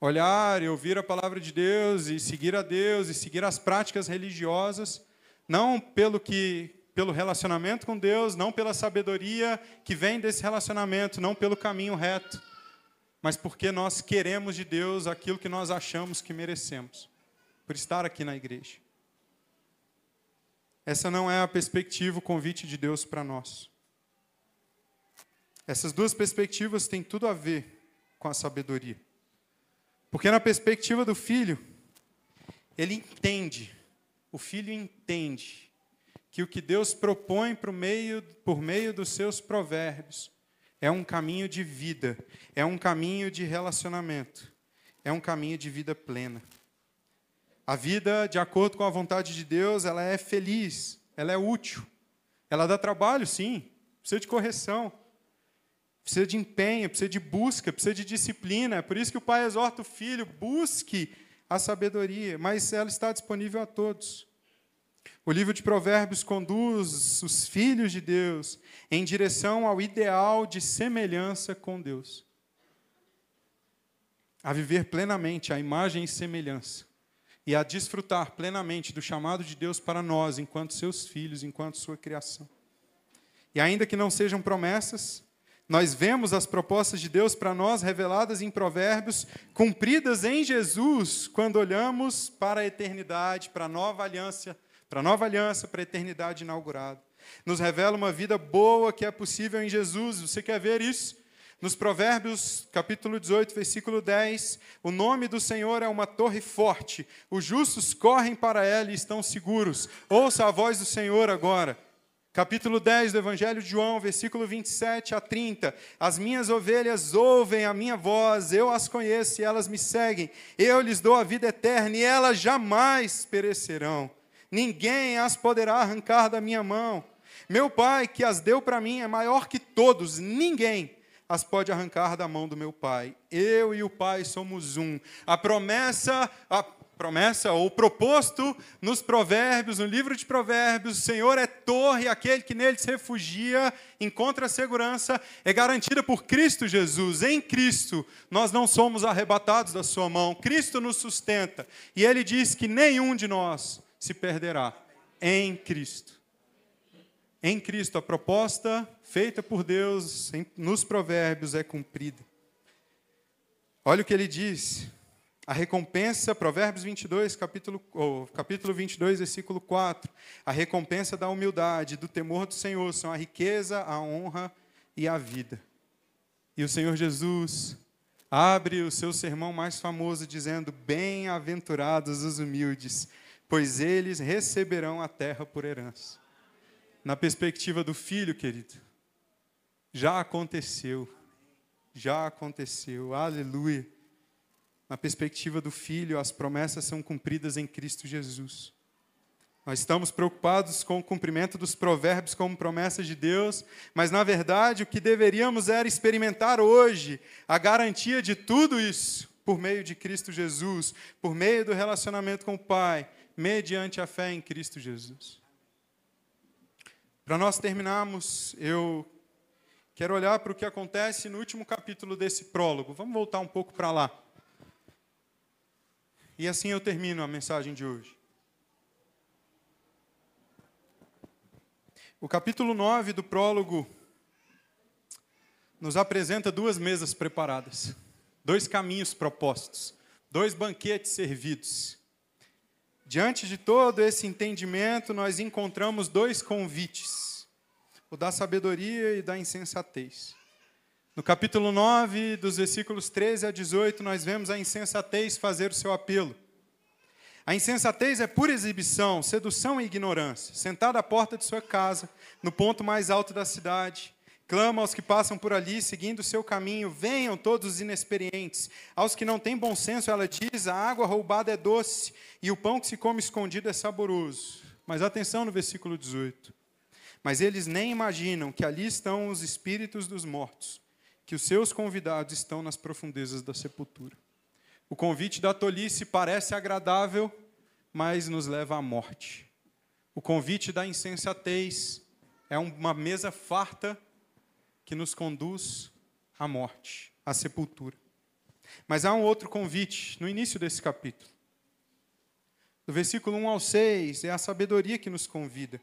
Olhar e ouvir a palavra de Deus e seguir a Deus e seguir as práticas religiosas, não pelo que pelo relacionamento com Deus, não pela sabedoria que vem desse relacionamento, não pelo caminho reto, mas porque nós queremos de Deus aquilo que nós achamos que merecemos. por estar aqui na igreja. Essa não é a perspectiva, o convite de Deus para nós. Essas duas perspectivas têm tudo a ver com a sabedoria. Porque na perspectiva do filho, ele entende, o filho entende que o que Deus propõe por meio, por meio dos seus provérbios é um caminho de vida, é um caminho de relacionamento, é um caminho de vida plena. A vida, de acordo com a vontade de Deus, ela é feliz, ela é útil. Ela dá trabalho, sim, precisa de correção, precisa de empenho, precisa de busca, precisa de disciplina. É por isso que o pai exorta o filho: busque a sabedoria, mas ela está disponível a todos. O livro de Provérbios conduz os filhos de Deus em direção ao ideal de semelhança com Deus. A viver plenamente a imagem e semelhança. E a desfrutar plenamente do chamado de Deus para nós, enquanto seus filhos, enquanto sua criação. E ainda que não sejam promessas, nós vemos as propostas de Deus para nós reveladas em Provérbios, cumpridas em Jesus, quando olhamos para a eternidade, para a nova aliança, para a nova aliança, para a eternidade inaugurada. Nos revela uma vida boa que é possível em Jesus. Você quer ver isso? Nos Provérbios, capítulo 18, versículo 10, o nome do Senhor é uma torre forte, os justos correm para ela e estão seguros. Ouça a voz do Senhor agora. Capítulo 10 do Evangelho de João, versículo 27 a 30. As minhas ovelhas ouvem a minha voz, eu as conheço e elas me seguem. Eu lhes dou a vida eterna e elas jamais perecerão. Ninguém as poderá arrancar da minha mão. Meu Pai, que as deu para mim, é maior que todos, ninguém as pode arrancar da mão do meu Pai. Eu e o Pai somos um. A promessa, a promessa ou proposto nos Provérbios, no livro de Provérbios, o Senhor é torre, aquele que nele se refugia, encontra segurança, é garantida por Cristo Jesus. Em Cristo, nós não somos arrebatados da sua mão. Cristo nos sustenta. E ele diz que nenhum de nós se perderá em Cristo. Em Cristo, a proposta feita por Deus nos Provérbios é cumprida. Olha o que ele diz a recompensa, Provérbios 22, capítulo, oh, capítulo 22, versículo 4. A recompensa da humildade, do temor do Senhor, são a riqueza, a honra e a vida. E o Senhor Jesus abre o seu sermão mais famoso dizendo: Bem-aventurados os humildes, pois eles receberão a terra por herança. Na perspectiva do filho, querido, já aconteceu. Já aconteceu. Aleluia. Na perspectiva do Filho, as promessas são cumpridas em Cristo Jesus. Nós estamos preocupados com o cumprimento dos provérbios como promessas de Deus, mas na verdade o que deveríamos era experimentar hoje a garantia de tudo isso por meio de Cristo Jesus, por meio do relacionamento com o Pai, mediante a fé em Cristo Jesus. Para nós terminarmos, eu quero olhar para o que acontece no último capítulo desse prólogo. Vamos voltar um pouco para lá. E assim eu termino a mensagem de hoje. O capítulo 9 do prólogo nos apresenta duas mesas preparadas, dois caminhos propostos, dois banquetes servidos. Diante de todo esse entendimento, nós encontramos dois convites: o da sabedoria e da insensatez. No capítulo 9, dos versículos 13 a 18, nós vemos a insensatez fazer o seu apelo. A insensatez é pura exibição, sedução e ignorância. Sentada à porta de sua casa, no ponto mais alto da cidade, clama aos que passam por ali, seguindo o seu caminho: venham todos os inexperientes. Aos que não têm bom senso, ela diz: a água roubada é doce e o pão que se come escondido é saboroso. Mas atenção no versículo 18. Mas eles nem imaginam que ali estão os espíritos dos mortos que os seus convidados estão nas profundezas da sepultura. O convite da tolice parece agradável, mas nos leva à morte. O convite da insensatez é uma mesa farta que nos conduz à morte, à sepultura. Mas há um outro convite no início desse capítulo. Do versículo 1 ao 6, é a sabedoria que nos convida.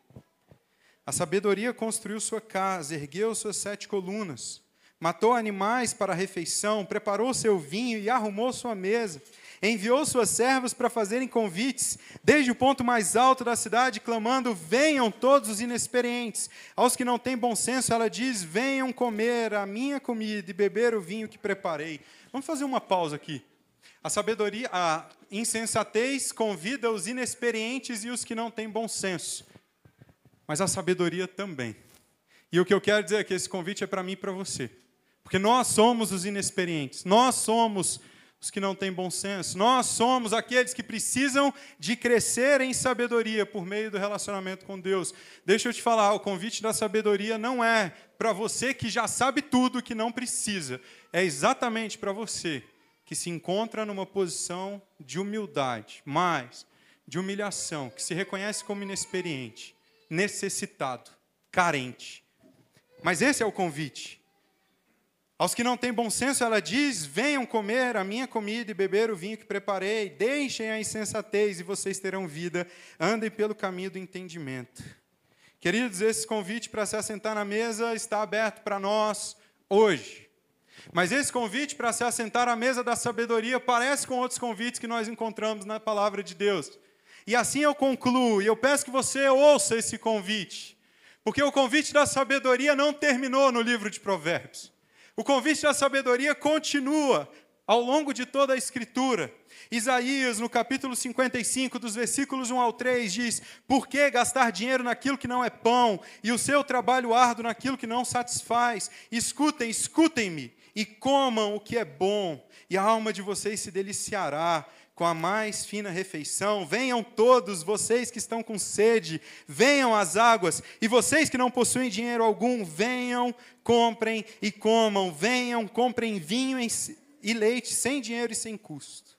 A sabedoria construiu sua casa, ergueu suas sete colunas matou animais para a refeição, preparou seu vinho e arrumou sua mesa. Enviou suas servas para fazerem convites, desde o ponto mais alto da cidade, clamando: Venham todos os inexperientes. Aos que não têm bom senso, ela diz: Venham comer a minha comida e beber o vinho que preparei. Vamos fazer uma pausa aqui. A sabedoria, a insensatez convida os inexperientes e os que não têm bom senso. Mas a sabedoria também. E o que eu quero dizer é que esse convite é para mim e para você. Porque nós somos os inexperientes, nós somos os que não têm bom senso, nós somos aqueles que precisam de crescer em sabedoria por meio do relacionamento com Deus. Deixa eu te falar, o convite da sabedoria não é para você que já sabe tudo que não precisa, é exatamente para você que se encontra numa posição de humildade, mais de humilhação, que se reconhece como inexperiente, necessitado, carente. Mas esse é o convite. Aos que não têm bom senso, ela diz: Venham comer a minha comida e beber o vinho que preparei, deixem a insensatez e vocês terão vida, andem pelo caminho do entendimento. Queridos, esse convite para se assentar na mesa está aberto para nós hoje. Mas esse convite para se assentar à mesa da sabedoria parece com outros convites que nós encontramos na palavra de Deus. E assim eu concluo, e eu peço que você ouça esse convite, porque o convite da sabedoria não terminou no livro de Provérbios. O convite da sabedoria continua ao longo de toda a Escritura. Isaías, no capítulo 55, dos versículos 1 ao 3, diz: Por que gastar dinheiro naquilo que não é pão, e o seu trabalho árduo naquilo que não satisfaz? Escutem, escutem-me, e comam o que é bom, e a alma de vocês se deliciará com a mais fina refeição. Venham todos vocês que estão com sede, venham às águas, e vocês que não possuem dinheiro algum, venham, comprem e comam. Venham, comprem vinho e leite sem dinheiro e sem custo.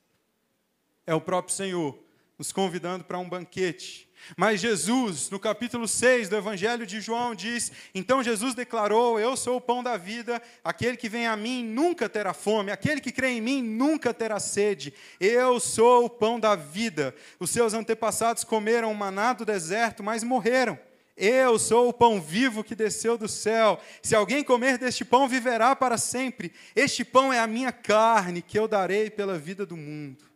É o próprio Senhor nos convidando para um banquete mas Jesus, no capítulo 6 do Evangelho de João, diz: Então Jesus declarou: Eu sou o pão da vida, aquele que vem a mim nunca terá fome, aquele que crê em mim nunca terá sede. Eu sou o pão da vida. Os seus antepassados comeram maná do deserto, mas morreram. Eu sou o pão vivo que desceu do céu. Se alguém comer deste pão, viverá para sempre. Este pão é a minha carne, que eu darei pela vida do mundo.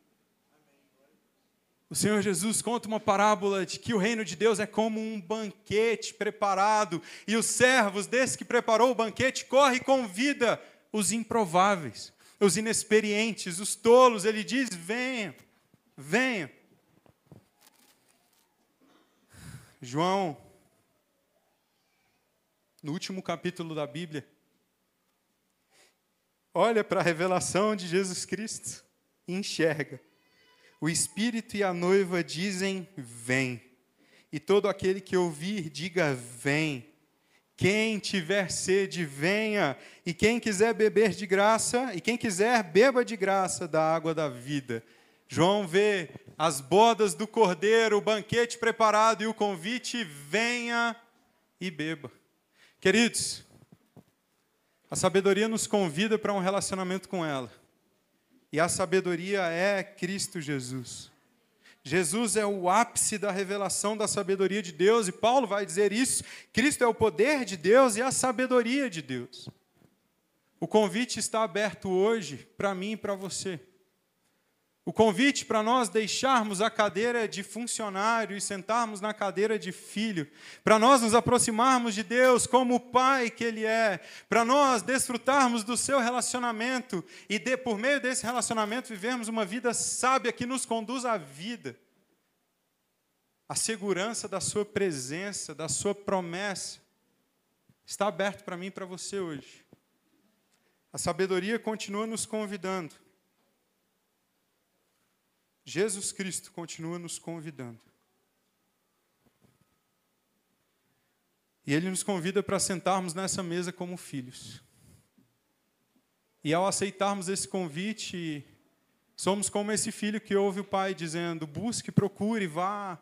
O Senhor Jesus conta uma parábola de que o reino de Deus é como um banquete preparado, e os servos desse que preparou o banquete corre e convida os improváveis, os inexperientes, os tolos. Ele diz: venha, venha. João, no último capítulo da Bíblia, olha para a revelação de Jesus Cristo e enxerga o Espírito e a noiva dizem: Vem. E todo aquele que ouvir, diga: Vem. Quem tiver sede, venha. E quem quiser beber de graça, e quem quiser, beba de graça da água da vida. João vê as bodas do cordeiro, o banquete preparado e o convite: venha e beba. Queridos, a sabedoria nos convida para um relacionamento com ela. E a sabedoria é Cristo Jesus. Jesus é o ápice da revelação da sabedoria de Deus, e Paulo vai dizer isso. Cristo é o poder de Deus e a sabedoria de Deus. O convite está aberto hoje para mim e para você. O convite para nós deixarmos a cadeira de funcionário e sentarmos na cadeira de filho, para nós nos aproximarmos de Deus como o Pai que Ele é, para nós desfrutarmos do seu relacionamento e, de, por meio desse relacionamento, vivermos uma vida sábia que nos conduz à vida. A segurança da Sua presença, da Sua promessa, está aberto para mim e para você hoje. A sabedoria continua nos convidando Jesus Cristo continua nos convidando. E Ele nos convida para sentarmos nessa mesa como filhos. E ao aceitarmos esse convite, somos como esse filho que ouve o pai dizendo: busque, procure, vá.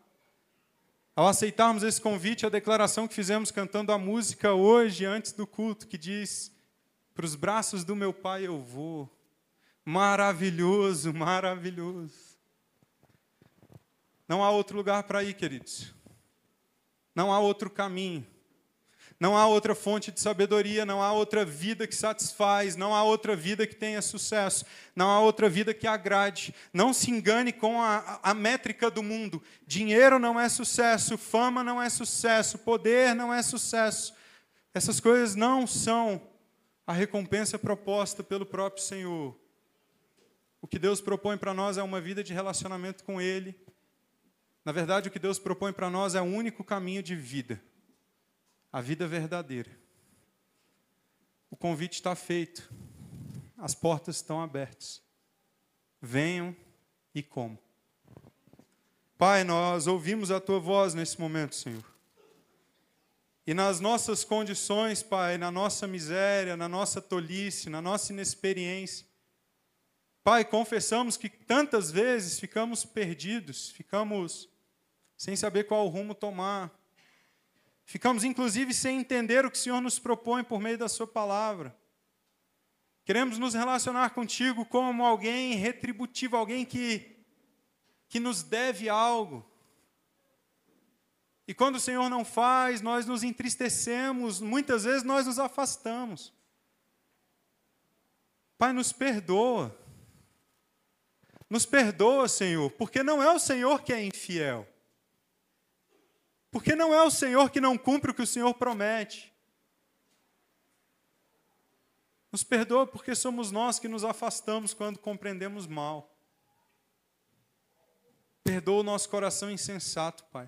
Ao aceitarmos esse convite, a declaração que fizemos cantando a música hoje, antes do culto, que diz: Para os braços do meu pai eu vou. Maravilhoso, maravilhoso. Não há outro lugar para ir, queridos. Não há outro caminho. Não há outra fonte de sabedoria, não há outra vida que satisfaz, não há outra vida que tenha sucesso, não há outra vida que agrade. Não se engane com a, a métrica do mundo. Dinheiro não é sucesso, fama não é sucesso, poder não é sucesso. Essas coisas não são a recompensa proposta pelo próprio Senhor. O que Deus propõe para nós é uma vida de relacionamento com Ele. Na verdade, o que Deus propõe para nós é o único caminho de vida a vida verdadeira. O convite está feito, as portas estão abertas. Venham e como. Pai, nós ouvimos a tua voz nesse momento, Senhor. E nas nossas condições, Pai, na nossa miséria, na nossa tolice, na nossa inexperiência, Pai, confessamos que tantas vezes ficamos perdidos, ficamos sem saber qual rumo tomar. Ficamos, inclusive, sem entender o que o Senhor nos propõe por meio da Sua palavra. Queremos nos relacionar contigo como alguém retributivo, alguém que, que nos deve algo. E quando o Senhor não faz, nós nos entristecemos, muitas vezes nós nos afastamos. Pai, nos perdoa. Nos perdoa, Senhor, porque não é o Senhor que é infiel. Porque não é o Senhor que não cumpre o que o Senhor promete. Nos perdoa porque somos nós que nos afastamos quando compreendemos mal. Perdoa o nosso coração insensato, Pai.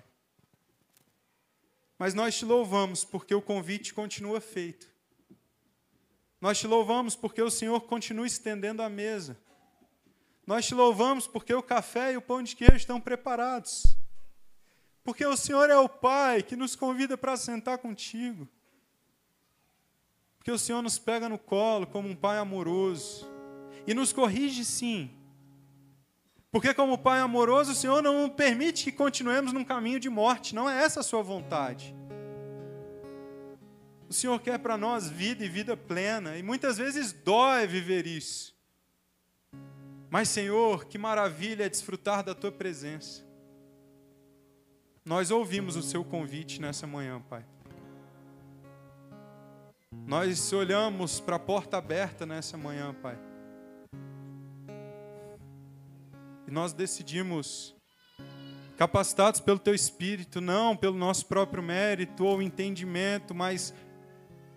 Mas nós te louvamos porque o convite continua feito. Nós te louvamos porque o Senhor continua estendendo a mesa. Nós te louvamos porque o café e o pão de queijo estão preparados. Porque o Senhor é o Pai que nos convida para sentar contigo. Porque o Senhor nos pega no colo como um Pai amoroso. E nos corrige sim. Porque, como Pai amoroso, o Senhor não permite que continuemos num caminho de morte, não é essa a Sua vontade. O Senhor quer para nós vida e vida plena, e muitas vezes dói viver isso. Mas, Senhor, que maravilha é desfrutar da Tua presença. Nós ouvimos o Seu convite nessa manhã, Pai. Nós olhamos para a porta aberta nessa manhã, Pai. E nós decidimos, capacitados pelo Teu Espírito, não pelo nosso próprio mérito ou entendimento, mas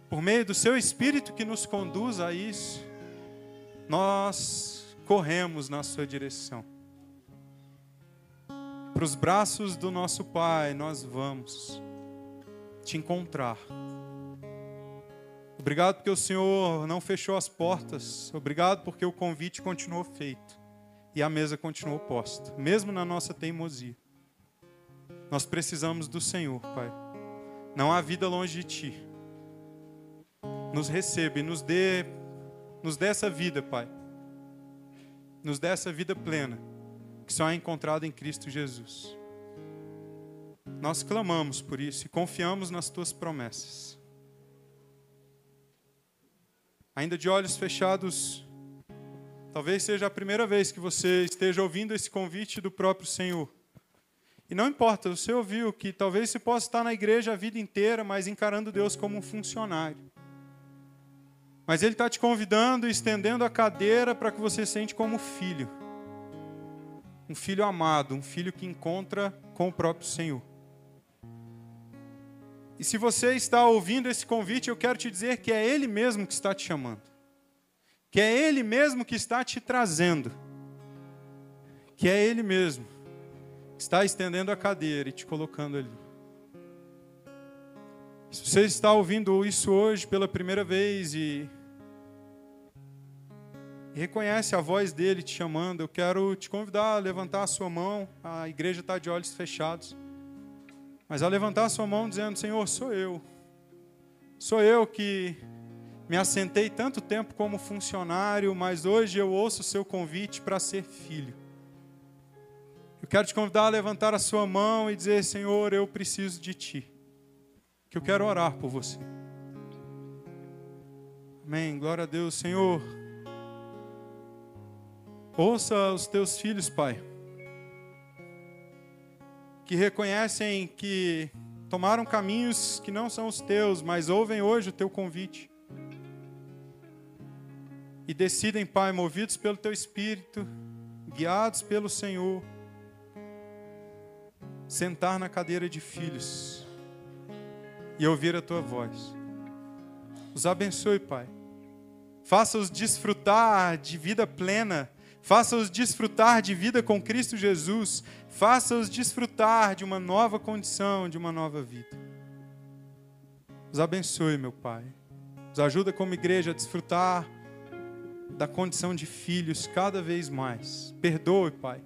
por meio do Seu Espírito que nos conduz a isso, nós corremos na Sua direção. Para os braços do nosso Pai, nós vamos te encontrar. Obrigado porque o Senhor não fechou as portas. Obrigado porque o convite continuou feito e a mesa continuou posta, mesmo na nossa teimosia. Nós precisamos do Senhor, Pai. Não há vida longe de Ti. Nos receba e nos dê, nos dê essa vida, Pai. Nos dê essa vida plena, que só é encontrada em Cristo Jesus. Nós clamamos por isso e confiamos nas Tuas promessas. Ainda de olhos fechados, Talvez seja a primeira vez que você esteja ouvindo esse convite do próprio Senhor. E não importa, você ouviu que talvez você possa estar na igreja a vida inteira, mas encarando Deus como um funcionário. Mas Ele está te convidando e estendendo a cadeira para que você sente como filho. Um filho amado, um filho que encontra com o próprio Senhor. E se você está ouvindo esse convite, eu quero te dizer que é Ele mesmo que está te chamando que é Ele mesmo que está te trazendo, que é Ele mesmo que está estendendo a cadeira e te colocando ali. Se você está ouvindo isso hoje pela primeira vez e, reconhece a voz dele te chamando, eu quero te convidar a levantar a sua mão. A igreja está de olhos fechados. Mas a levantar a sua mão dizendo: Senhor, sou eu. Sou eu que me assentei tanto tempo como funcionário, mas hoje eu ouço o seu convite para ser filho. Eu quero te convidar a levantar a sua mão e dizer: Senhor, eu preciso de ti. Que eu quero orar por você. Amém. Glória a Deus, Senhor. Ouça os teus filhos, Pai, que reconhecem que tomaram caminhos que não são os teus, mas ouvem hoje o teu convite. E decidem, Pai, movidos pelo teu espírito, guiados pelo Senhor, sentar na cadeira de filhos e ouvir a tua voz. Os abençoe, Pai. Faça-os desfrutar de vida plena. Faça-os desfrutar de vida com Cristo Jesus. Faça-os desfrutar de uma nova condição, de uma nova vida. Os abençoe, meu Pai. Nos ajuda como igreja a desfrutar da condição de filhos cada vez mais. Perdoe, Pai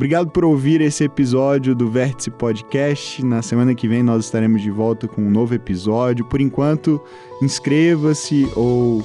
Obrigado por ouvir esse episódio do Vértice Podcast. Na semana que vem nós estaremos de volta com um novo episódio. Por enquanto, inscreva-se ou